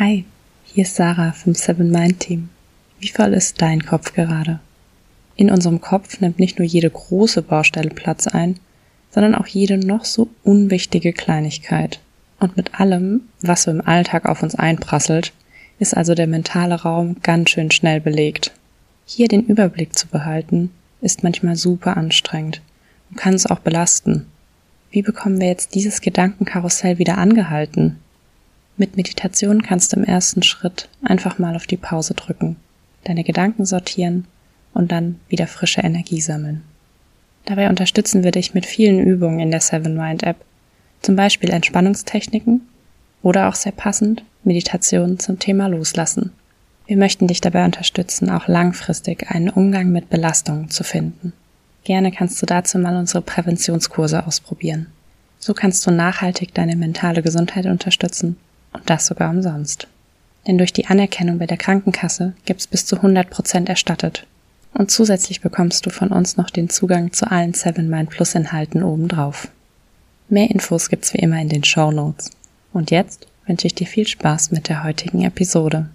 Hi, hier ist Sarah vom Seven Mind Team. Wie voll ist dein Kopf gerade? In unserem Kopf nimmt nicht nur jede große Baustelle Platz ein, sondern auch jede noch so unwichtige Kleinigkeit. Und mit allem, was so im Alltag auf uns einprasselt, ist also der mentale Raum ganz schön schnell belegt. Hier den Überblick zu behalten, ist manchmal super anstrengend und kann es auch belasten. Wie bekommen wir jetzt dieses Gedankenkarussell wieder angehalten? Mit Meditation kannst du im ersten Schritt einfach mal auf die Pause drücken, deine Gedanken sortieren und dann wieder frische Energie sammeln. Dabei unterstützen wir dich mit vielen Übungen in der Seven Mind App, zum Beispiel Entspannungstechniken oder auch sehr passend Meditation zum Thema Loslassen. Wir möchten dich dabei unterstützen, auch langfristig einen Umgang mit Belastungen zu finden. Gerne kannst du dazu mal unsere Präventionskurse ausprobieren. So kannst du nachhaltig deine mentale Gesundheit unterstützen und das sogar umsonst. Denn durch die Anerkennung bei der Krankenkasse gibt's bis zu 100 Prozent erstattet. Und zusätzlich bekommst du von uns noch den Zugang zu allen 7 Mind Plus Inhalten obendrauf. Mehr Infos gibt's wie immer in den Show Notes. Und jetzt wünsche ich dir viel Spaß mit der heutigen Episode.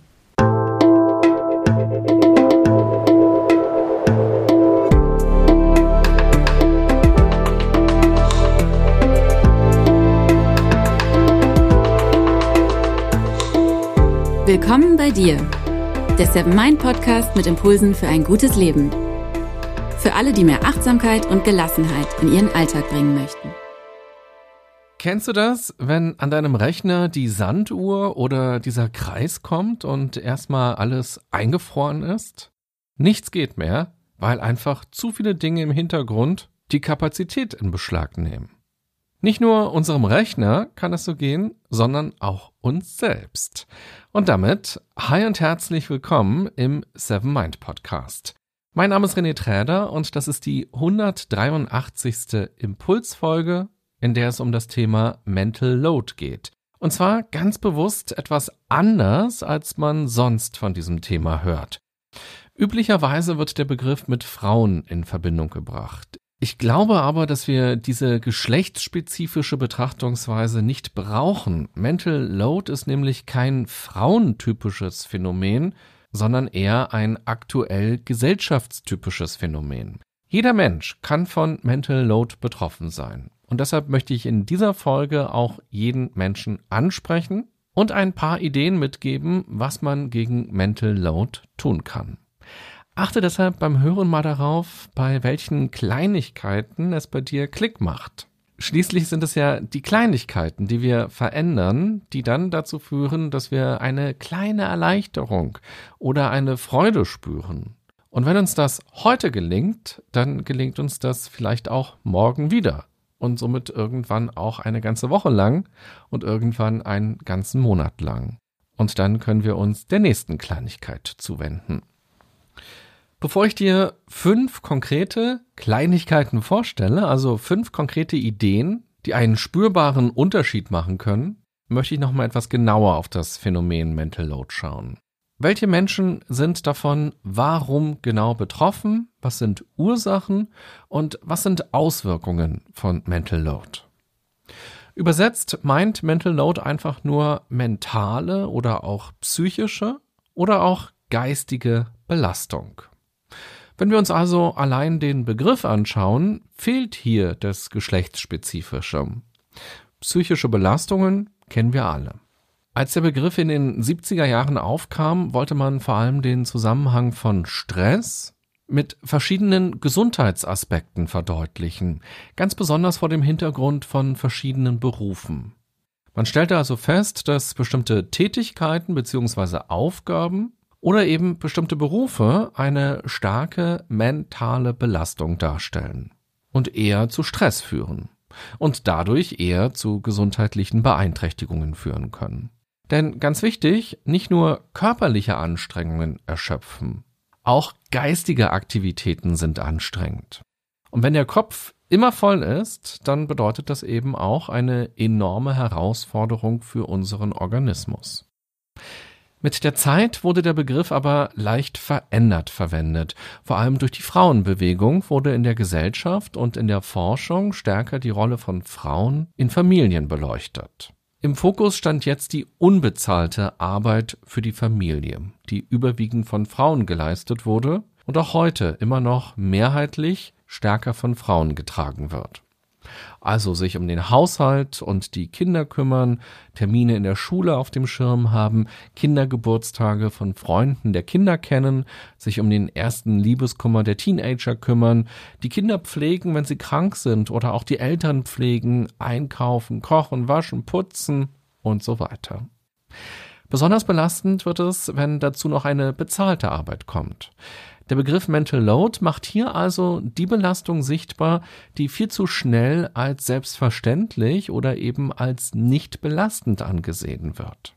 Willkommen bei dir, der Seven Mind Podcast mit Impulsen für ein gutes Leben. Für alle, die mehr Achtsamkeit und Gelassenheit in ihren Alltag bringen möchten. Kennst du das, wenn an deinem Rechner die Sanduhr oder dieser Kreis kommt und erstmal alles eingefroren ist? Nichts geht mehr, weil einfach zu viele Dinge im Hintergrund die Kapazität in Beschlag nehmen. Nicht nur unserem Rechner kann es so gehen, sondern auch uns selbst. Und damit hi und herzlich willkommen im Seven Mind Podcast. Mein Name ist René Träder und das ist die 183. Impulsfolge in der es um das Thema Mental Load geht. Und zwar ganz bewusst etwas anders, als man sonst von diesem Thema hört. Üblicherweise wird der Begriff mit Frauen in Verbindung gebracht. Ich glaube aber, dass wir diese geschlechtsspezifische Betrachtungsweise nicht brauchen. Mental Load ist nämlich kein frauentypisches Phänomen, sondern eher ein aktuell gesellschaftstypisches Phänomen. Jeder Mensch kann von Mental Load betroffen sein. Und deshalb möchte ich in dieser Folge auch jeden Menschen ansprechen und ein paar Ideen mitgeben, was man gegen Mental Load tun kann. Achte deshalb beim Hören mal darauf, bei welchen Kleinigkeiten es bei dir Klick macht. Schließlich sind es ja die Kleinigkeiten, die wir verändern, die dann dazu führen, dass wir eine kleine Erleichterung oder eine Freude spüren. Und wenn uns das heute gelingt, dann gelingt uns das vielleicht auch morgen wieder und somit irgendwann auch eine ganze Woche lang und irgendwann einen ganzen Monat lang. Und dann können wir uns der nächsten Kleinigkeit zuwenden. Bevor ich dir fünf konkrete Kleinigkeiten vorstelle, also fünf konkrete Ideen, die einen spürbaren Unterschied machen können, möchte ich noch mal etwas genauer auf das Phänomen Mental Load schauen. Welche Menschen sind davon warum genau betroffen? Was sind Ursachen und was sind Auswirkungen von Mental Load? Übersetzt meint Mental Load einfach nur mentale oder auch psychische oder auch geistige Belastung. Wenn wir uns also allein den Begriff anschauen, fehlt hier das Geschlechtsspezifische. Psychische Belastungen kennen wir alle. Als der Begriff in den 70er Jahren aufkam, wollte man vor allem den Zusammenhang von Stress mit verschiedenen Gesundheitsaspekten verdeutlichen, ganz besonders vor dem Hintergrund von verschiedenen Berufen. Man stellte also fest, dass bestimmte Tätigkeiten bzw. Aufgaben oder eben bestimmte Berufe eine starke mentale Belastung darstellen und eher zu Stress führen und dadurch eher zu gesundheitlichen Beeinträchtigungen führen können. Denn ganz wichtig, nicht nur körperliche Anstrengungen erschöpfen, auch geistige Aktivitäten sind anstrengend. Und wenn der Kopf immer voll ist, dann bedeutet das eben auch eine enorme Herausforderung für unseren Organismus. Mit der Zeit wurde der Begriff aber leicht verändert verwendet. Vor allem durch die Frauenbewegung wurde in der Gesellschaft und in der Forschung stärker die Rolle von Frauen in Familien beleuchtet. Im Fokus stand jetzt die unbezahlte Arbeit für die Familie, die überwiegend von Frauen geleistet wurde und auch heute immer noch mehrheitlich stärker von Frauen getragen wird. Also sich um den Haushalt und die Kinder kümmern, Termine in der Schule auf dem Schirm haben, Kindergeburtstage von Freunden der Kinder kennen, sich um den ersten Liebeskummer der Teenager kümmern, die Kinder pflegen, wenn sie krank sind oder auch die Eltern pflegen, einkaufen, kochen, waschen, putzen und so weiter. Besonders belastend wird es, wenn dazu noch eine bezahlte Arbeit kommt. Der Begriff Mental Load macht hier also die Belastung sichtbar, die viel zu schnell als selbstverständlich oder eben als nicht belastend angesehen wird.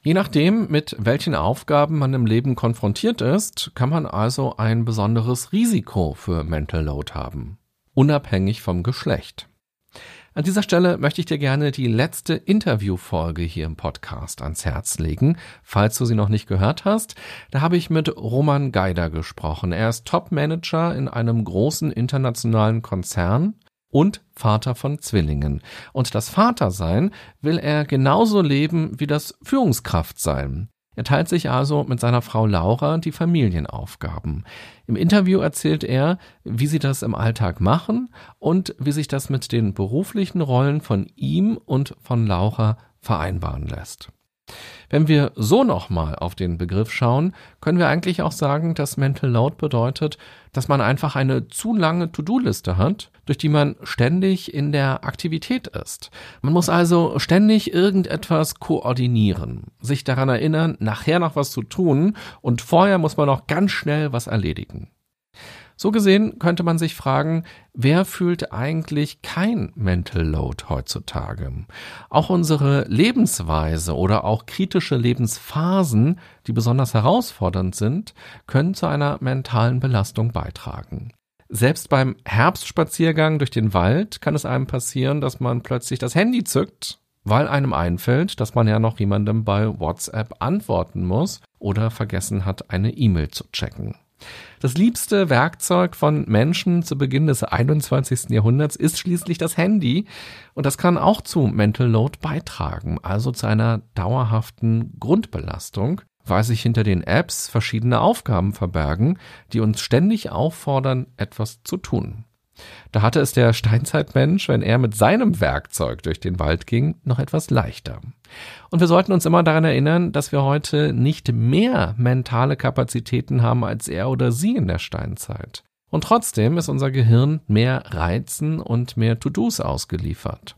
Je nachdem, mit welchen Aufgaben man im Leben konfrontiert ist, kann man also ein besonderes Risiko für Mental Load haben, unabhängig vom Geschlecht. An dieser Stelle möchte ich dir gerne die letzte Interviewfolge hier im Podcast ans Herz legen, falls du sie noch nicht gehört hast. Da habe ich mit Roman Geider gesprochen. Er ist Top-Manager in einem großen internationalen Konzern und Vater von Zwillingen. Und das Vatersein will er genauso leben wie das Führungskraftsein. Er teilt sich also mit seiner Frau Laura die Familienaufgaben. Im Interview erzählt er, wie sie das im Alltag machen und wie sich das mit den beruflichen Rollen von ihm und von Laura vereinbaren lässt. Wenn wir so nochmal auf den Begriff schauen, können wir eigentlich auch sagen, dass Mental Load bedeutet, dass man einfach eine zu lange To-Do-Liste hat, durch die man ständig in der Aktivität ist. Man muss also ständig irgendetwas koordinieren, sich daran erinnern, nachher noch was zu tun und vorher muss man noch ganz schnell was erledigen. So gesehen könnte man sich fragen, wer fühlt eigentlich kein Mental Load heutzutage? Auch unsere Lebensweise oder auch kritische Lebensphasen, die besonders herausfordernd sind, können zu einer mentalen Belastung beitragen. Selbst beim Herbstspaziergang durch den Wald kann es einem passieren, dass man plötzlich das Handy zückt, weil einem einfällt, dass man ja noch jemandem bei WhatsApp antworten muss oder vergessen hat, eine E-Mail zu checken. Das liebste Werkzeug von Menschen zu Beginn des 21. Jahrhunderts ist schließlich das Handy und das kann auch zu Mental Load beitragen, also zu einer dauerhaften Grundbelastung, weil sich hinter den Apps verschiedene Aufgaben verbergen, die uns ständig auffordern, etwas zu tun. Da hatte es der Steinzeitmensch, wenn er mit seinem Werkzeug durch den Wald ging, noch etwas leichter. Und wir sollten uns immer daran erinnern, dass wir heute nicht mehr mentale Kapazitäten haben als er oder sie in der Steinzeit. Und trotzdem ist unser Gehirn mehr Reizen und mehr To-Dos ausgeliefert.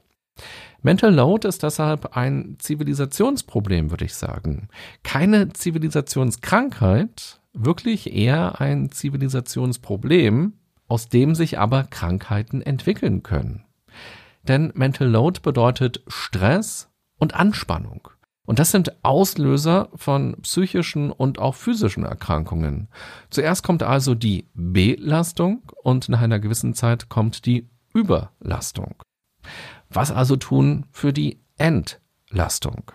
Mental Load ist deshalb ein Zivilisationsproblem, würde ich sagen. Keine Zivilisationskrankheit, wirklich eher ein Zivilisationsproblem, aus dem sich aber Krankheiten entwickeln können. Denn Mental Load bedeutet Stress und Anspannung. Und das sind Auslöser von psychischen und auch physischen Erkrankungen. Zuerst kommt also die Belastung und nach einer gewissen Zeit kommt die Überlastung. Was also tun für die Entlastung?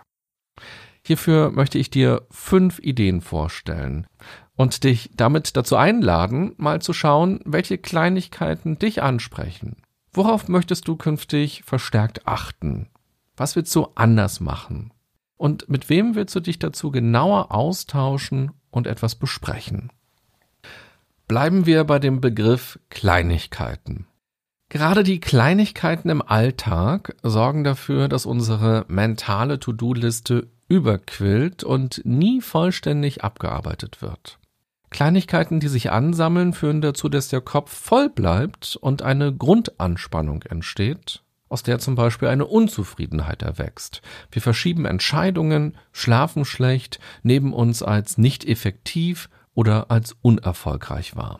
Hierfür möchte ich dir fünf Ideen vorstellen und dich damit dazu einladen, mal zu schauen, welche Kleinigkeiten dich ansprechen. Worauf möchtest du künftig verstärkt achten? Was willst du anders machen? Und mit wem willst du dich dazu genauer austauschen und etwas besprechen? Bleiben wir bei dem Begriff Kleinigkeiten. Gerade die Kleinigkeiten im Alltag sorgen dafür, dass unsere mentale To-Do-Liste überquillt und nie vollständig abgearbeitet wird. Kleinigkeiten, die sich ansammeln, führen dazu, dass der Kopf voll bleibt und eine Grundanspannung entsteht, aus der zum Beispiel eine Unzufriedenheit erwächst. Wir verschieben Entscheidungen, schlafen schlecht, nehmen uns als nicht effektiv oder als unerfolgreich wahr.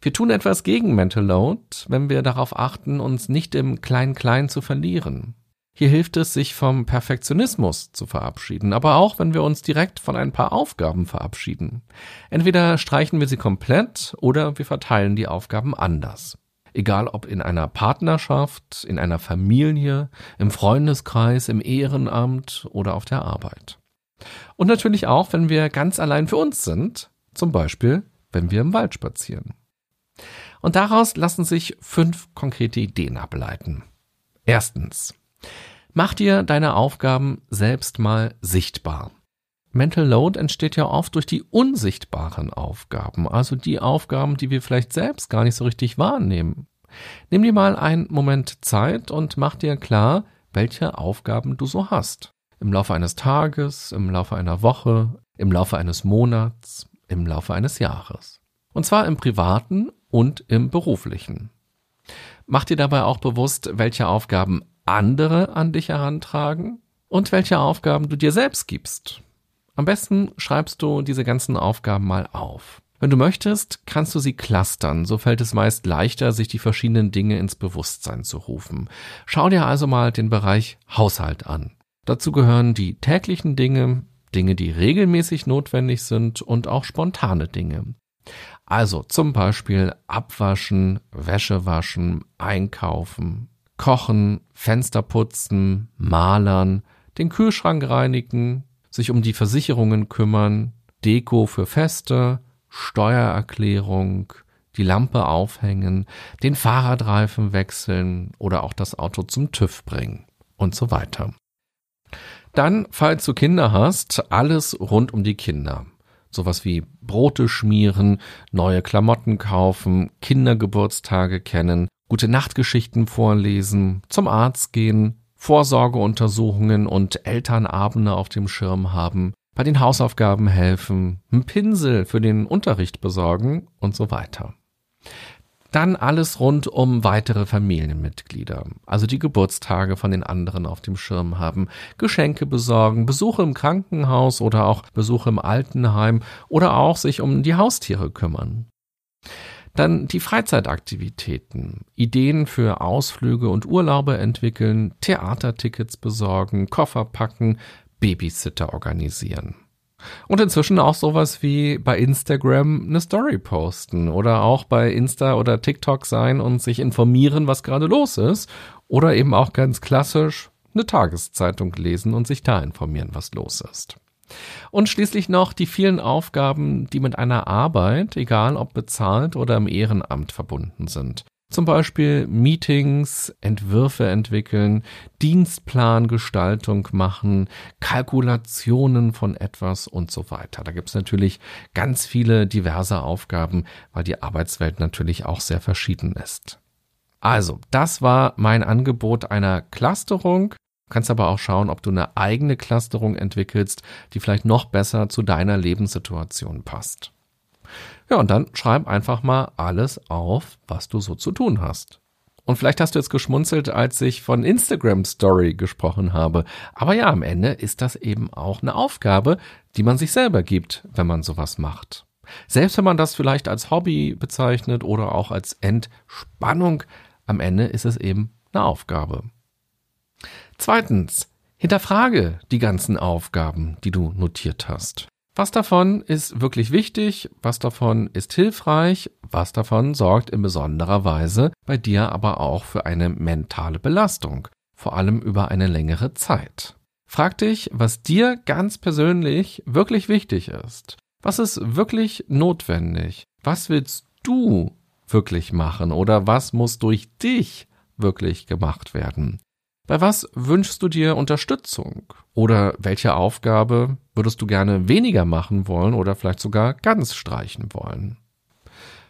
Wir tun etwas gegen Mental Load, wenn wir darauf achten, uns nicht im Klein-Klein zu verlieren. Hier hilft es, sich vom Perfektionismus zu verabschieden, aber auch, wenn wir uns direkt von ein paar Aufgaben verabschieden. Entweder streichen wir sie komplett oder wir verteilen die Aufgaben anders. Egal ob in einer Partnerschaft, in einer Familie, im Freundeskreis, im Ehrenamt oder auf der Arbeit. Und natürlich auch, wenn wir ganz allein für uns sind, zum Beispiel, wenn wir im Wald spazieren. Und daraus lassen sich fünf konkrete Ideen ableiten. Erstens. Mach dir deine Aufgaben selbst mal sichtbar. Mental Load entsteht ja oft durch die unsichtbaren Aufgaben, also die Aufgaben, die wir vielleicht selbst gar nicht so richtig wahrnehmen. Nimm dir mal einen Moment Zeit und mach dir klar, welche Aufgaben du so hast. Im Laufe eines Tages, im Laufe einer Woche, im Laufe eines Monats, im Laufe eines Jahres. Und zwar im privaten und im beruflichen. Mach dir dabei auch bewusst, welche Aufgaben andere an dich herantragen und welche Aufgaben du dir selbst gibst. Am besten schreibst du diese ganzen Aufgaben mal auf. Wenn du möchtest, kannst du sie clustern, so fällt es meist leichter, sich die verschiedenen Dinge ins Bewusstsein zu rufen. Schau dir also mal den Bereich Haushalt an. Dazu gehören die täglichen Dinge, Dinge, die regelmäßig notwendig sind und auch spontane Dinge. Also zum Beispiel abwaschen, Wäsche waschen, einkaufen, kochen, Fenster putzen, malern, den Kühlschrank reinigen, sich um die Versicherungen kümmern, Deko für Feste, Steuererklärung, die Lampe aufhängen, den Fahrradreifen wechseln oder auch das Auto zum TÜV bringen und so weiter. Dann, falls du Kinder hast, alles rund um die Kinder. Sowas wie Brote schmieren, neue Klamotten kaufen, Kindergeburtstage kennen, gute Nachtgeschichten vorlesen, zum Arzt gehen, Vorsorgeuntersuchungen und Elternabende auf dem Schirm haben, bei den Hausaufgaben helfen, einen Pinsel für den Unterricht besorgen und so weiter. Dann alles rund um weitere Familienmitglieder, also die Geburtstage von den anderen auf dem Schirm haben, Geschenke besorgen, Besuche im Krankenhaus oder auch Besuche im Altenheim oder auch sich um die Haustiere kümmern. Dann die Freizeitaktivitäten, Ideen für Ausflüge und Urlaube entwickeln, Theatertickets besorgen, Koffer packen, Babysitter organisieren. Und inzwischen auch sowas wie bei Instagram eine Story posten oder auch bei Insta oder TikTok sein und sich informieren, was gerade los ist. Oder eben auch ganz klassisch eine Tageszeitung lesen und sich da informieren, was los ist. Und schließlich noch die vielen Aufgaben, die mit einer Arbeit, egal ob bezahlt oder im Ehrenamt verbunden sind. Zum Beispiel Meetings, Entwürfe entwickeln, Dienstplangestaltung machen, Kalkulationen von etwas und so weiter. Da gibt's natürlich ganz viele diverse Aufgaben, weil die Arbeitswelt natürlich auch sehr verschieden ist. Also, das war mein Angebot einer Clusterung. Du kannst aber auch schauen, ob du eine eigene Clusterung entwickelst, die vielleicht noch besser zu deiner Lebenssituation passt. Ja, und dann schreib einfach mal alles auf, was du so zu tun hast. Und vielleicht hast du jetzt geschmunzelt, als ich von Instagram Story gesprochen habe. Aber ja, am Ende ist das eben auch eine Aufgabe, die man sich selber gibt, wenn man sowas macht. Selbst wenn man das vielleicht als Hobby bezeichnet oder auch als Entspannung, am Ende ist es eben eine Aufgabe. Zweitens, hinterfrage die ganzen Aufgaben, die du notiert hast. Was davon ist wirklich wichtig, was davon ist hilfreich, was davon sorgt in besonderer Weise bei dir aber auch für eine mentale Belastung, vor allem über eine längere Zeit. Frag dich, was dir ganz persönlich wirklich wichtig ist. Was ist wirklich notwendig? Was willst du wirklich machen oder was muss durch dich wirklich gemacht werden? Bei was wünschst du dir Unterstützung? Oder welche Aufgabe würdest du gerne weniger machen wollen oder vielleicht sogar ganz streichen wollen?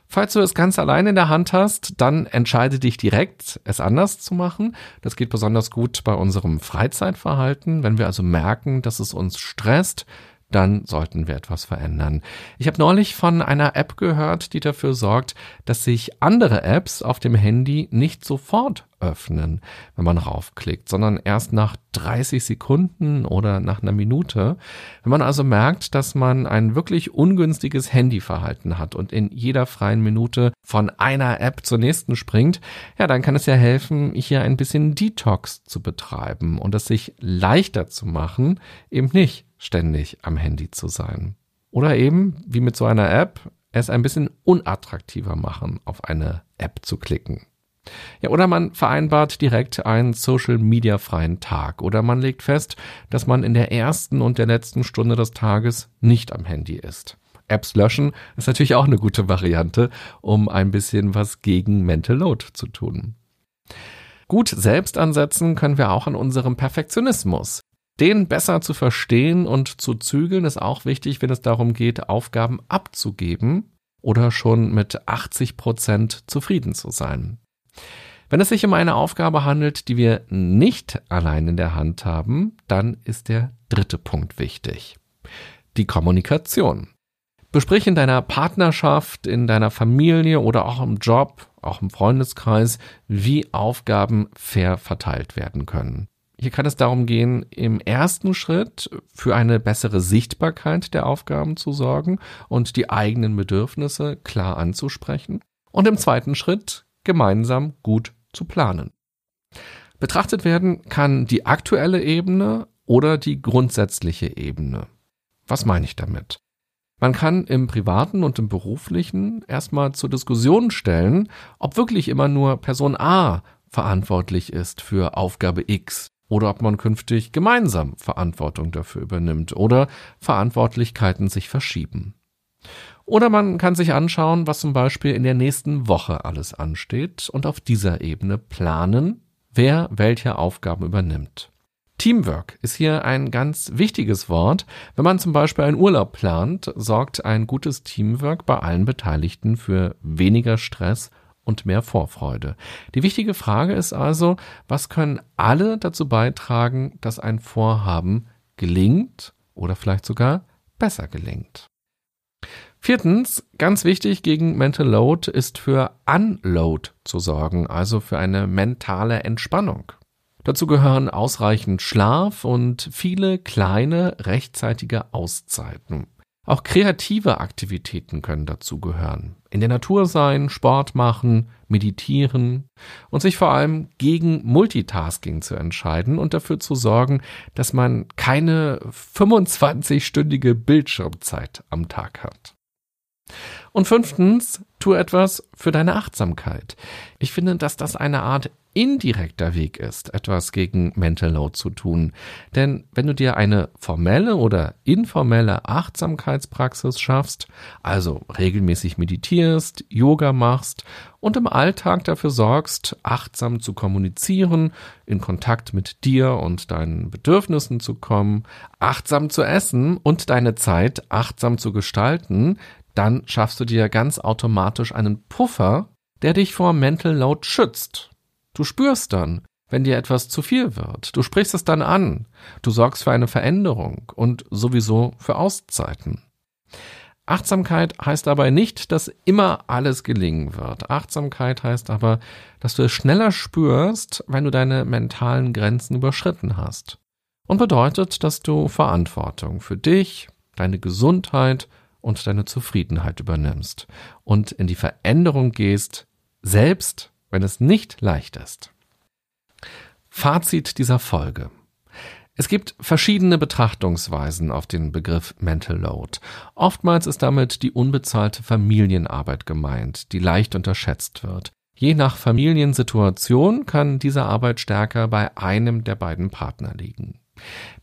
Falls du es ganz allein in der Hand hast, dann entscheide dich direkt, es anders zu machen. Das geht besonders gut bei unserem Freizeitverhalten. Wenn wir also merken, dass es uns stresst, dann sollten wir etwas verändern. Ich habe neulich von einer App gehört, die dafür sorgt, dass sich andere Apps auf dem Handy nicht sofort öffnen, wenn man raufklickt, sondern erst nach 30 Sekunden oder nach einer Minute. Wenn man also merkt, dass man ein wirklich ungünstiges Handyverhalten hat und in jeder freien Minute von einer App zur nächsten springt, ja, dann kann es ja helfen, hier ein bisschen Detox zu betreiben und es sich leichter zu machen, eben nicht ständig am Handy zu sein. Oder eben, wie mit so einer App, es ein bisschen unattraktiver machen, auf eine App zu klicken. Ja, oder man vereinbart direkt einen Social Media freien Tag oder man legt fest, dass man in der ersten und der letzten Stunde des Tages nicht am Handy ist. Apps löschen ist natürlich auch eine gute Variante, um ein bisschen was gegen Mental Load zu tun. Gut selbst ansetzen können wir auch an unserem Perfektionismus. Den besser zu verstehen und zu zügeln ist auch wichtig, wenn es darum geht, Aufgaben abzugeben oder schon mit 80 Prozent zufrieden zu sein. Wenn es sich um eine Aufgabe handelt, die wir nicht allein in der Hand haben, dann ist der dritte Punkt wichtig. Die Kommunikation. Besprich in deiner Partnerschaft, in deiner Familie oder auch im Job, auch im Freundeskreis, wie Aufgaben fair verteilt werden können. Hier kann es darum gehen, im ersten Schritt für eine bessere Sichtbarkeit der Aufgaben zu sorgen und die eigenen Bedürfnisse klar anzusprechen. Und im zweiten Schritt gemeinsam gut zu planen. Betrachtet werden kann die aktuelle Ebene oder die grundsätzliche Ebene. Was meine ich damit? Man kann im privaten und im beruflichen erstmal zur Diskussion stellen, ob wirklich immer nur Person A verantwortlich ist für Aufgabe X oder ob man künftig gemeinsam Verantwortung dafür übernimmt oder Verantwortlichkeiten sich verschieben. Oder man kann sich anschauen, was zum Beispiel in der nächsten Woche alles ansteht und auf dieser Ebene planen, wer welche Aufgaben übernimmt. Teamwork ist hier ein ganz wichtiges Wort. Wenn man zum Beispiel einen Urlaub plant, sorgt ein gutes Teamwork bei allen Beteiligten für weniger Stress und mehr Vorfreude. Die wichtige Frage ist also, was können alle dazu beitragen, dass ein Vorhaben gelingt oder vielleicht sogar besser gelingt? Viertens, ganz wichtig gegen Mental Load ist für Unload zu sorgen, also für eine mentale Entspannung. Dazu gehören ausreichend Schlaf und viele kleine rechtzeitige Auszeiten. Auch kreative Aktivitäten können dazu gehören. In der Natur sein, Sport machen, meditieren und sich vor allem gegen Multitasking zu entscheiden und dafür zu sorgen, dass man keine 25-stündige Bildschirmzeit am Tag hat. Und fünftens, tu etwas für deine Achtsamkeit. Ich finde, dass das eine Art indirekter Weg ist, etwas gegen Mental Load zu tun. Denn wenn du dir eine formelle oder informelle Achtsamkeitspraxis schaffst, also regelmäßig meditierst, Yoga machst und im Alltag dafür sorgst, achtsam zu kommunizieren, in Kontakt mit dir und deinen Bedürfnissen zu kommen, achtsam zu essen und deine Zeit achtsam zu gestalten, dann schaffst du dir ganz automatisch einen Puffer, der dich vor Mental Load schützt. Du spürst dann, wenn dir etwas zu viel wird. Du sprichst es dann an. Du sorgst für eine Veränderung und sowieso für Auszeiten. Achtsamkeit heißt dabei nicht, dass immer alles gelingen wird. Achtsamkeit heißt aber, dass du es schneller spürst, wenn du deine mentalen Grenzen überschritten hast. Und bedeutet, dass du Verantwortung für dich, deine Gesundheit und deine Zufriedenheit übernimmst und in die Veränderung gehst, selbst wenn es nicht leicht ist. Fazit dieser Folge. Es gibt verschiedene Betrachtungsweisen auf den Begriff Mental Load. Oftmals ist damit die unbezahlte Familienarbeit gemeint, die leicht unterschätzt wird. Je nach Familiensituation kann diese Arbeit stärker bei einem der beiden Partner liegen.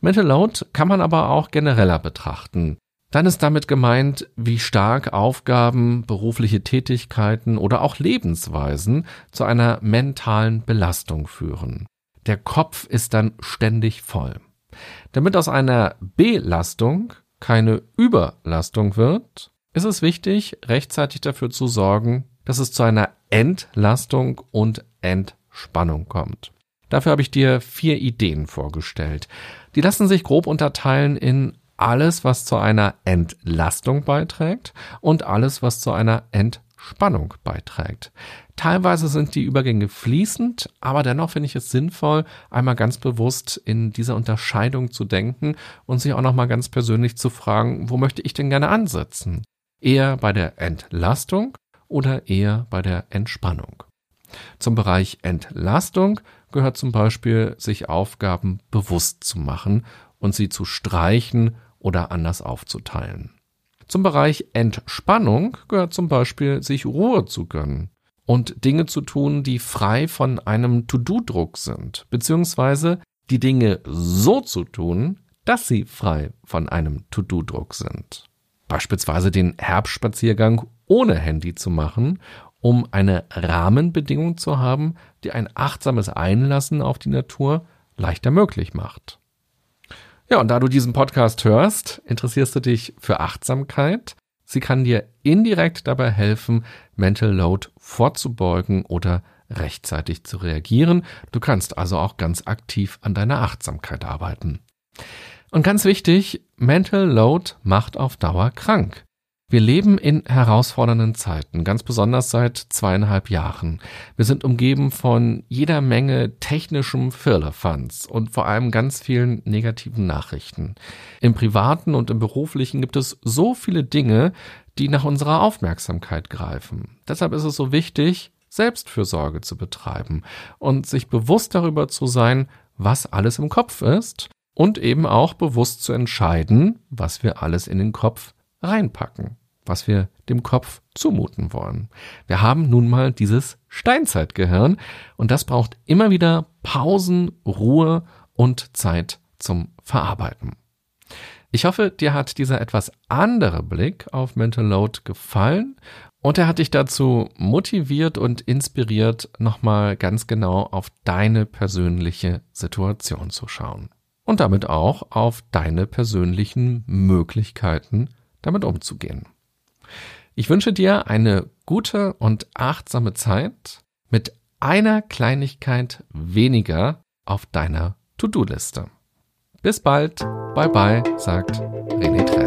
Mental Load kann man aber auch genereller betrachten. Dann ist damit gemeint, wie stark Aufgaben, berufliche Tätigkeiten oder auch Lebensweisen zu einer mentalen Belastung führen. Der Kopf ist dann ständig voll. Damit aus einer Belastung keine Überlastung wird, ist es wichtig, rechtzeitig dafür zu sorgen, dass es zu einer Entlastung und Entspannung kommt. Dafür habe ich dir vier Ideen vorgestellt. Die lassen sich grob unterteilen in alles, was zu einer Entlastung beiträgt und alles, was zu einer Entspannung beiträgt. Teilweise sind die Übergänge fließend, aber dennoch finde ich es sinnvoll, einmal ganz bewusst in dieser Unterscheidung zu denken und sich auch nochmal ganz persönlich zu fragen, wo möchte ich denn gerne ansetzen? Eher bei der Entlastung oder eher bei der Entspannung? Zum Bereich Entlastung gehört zum Beispiel, sich Aufgaben bewusst zu machen und sie zu streichen oder anders aufzuteilen. Zum Bereich Entspannung gehört zum Beispiel, sich Ruhe zu gönnen und Dinge zu tun, die frei von einem To-Do-Druck sind, beziehungsweise die Dinge so zu tun, dass sie frei von einem To-Do-Druck sind. Beispielsweise den Herbstspaziergang ohne Handy zu machen um eine Rahmenbedingung zu haben, die ein achtsames Einlassen auf die Natur leichter möglich macht. Ja, und da du diesen Podcast hörst, interessierst du dich für Achtsamkeit. Sie kann dir indirekt dabei helfen, Mental Load vorzubeugen oder rechtzeitig zu reagieren. Du kannst also auch ganz aktiv an deiner Achtsamkeit arbeiten. Und ganz wichtig, Mental Load macht auf Dauer krank. Wir leben in herausfordernden Zeiten, ganz besonders seit zweieinhalb Jahren. Wir sind umgeben von jeder Menge technischem Firlefanz und vor allem ganz vielen negativen Nachrichten. Im privaten und im beruflichen gibt es so viele Dinge, die nach unserer Aufmerksamkeit greifen. Deshalb ist es so wichtig, Selbstfürsorge zu betreiben und sich bewusst darüber zu sein, was alles im Kopf ist und eben auch bewusst zu entscheiden, was wir alles in den Kopf reinpacken was wir dem Kopf zumuten wollen. Wir haben nun mal dieses Steinzeitgehirn und das braucht immer wieder Pausen, Ruhe und Zeit zum Verarbeiten. Ich hoffe, dir hat dieser etwas andere Blick auf Mental Load gefallen und er hat dich dazu motiviert und inspiriert, nochmal ganz genau auf deine persönliche Situation zu schauen. Und damit auch auf deine persönlichen Möglichkeiten, damit umzugehen. Ich wünsche dir eine gute und achtsame Zeit mit einer Kleinigkeit weniger auf deiner To-Do-Liste. Bis bald, bye bye, sagt René Trepp.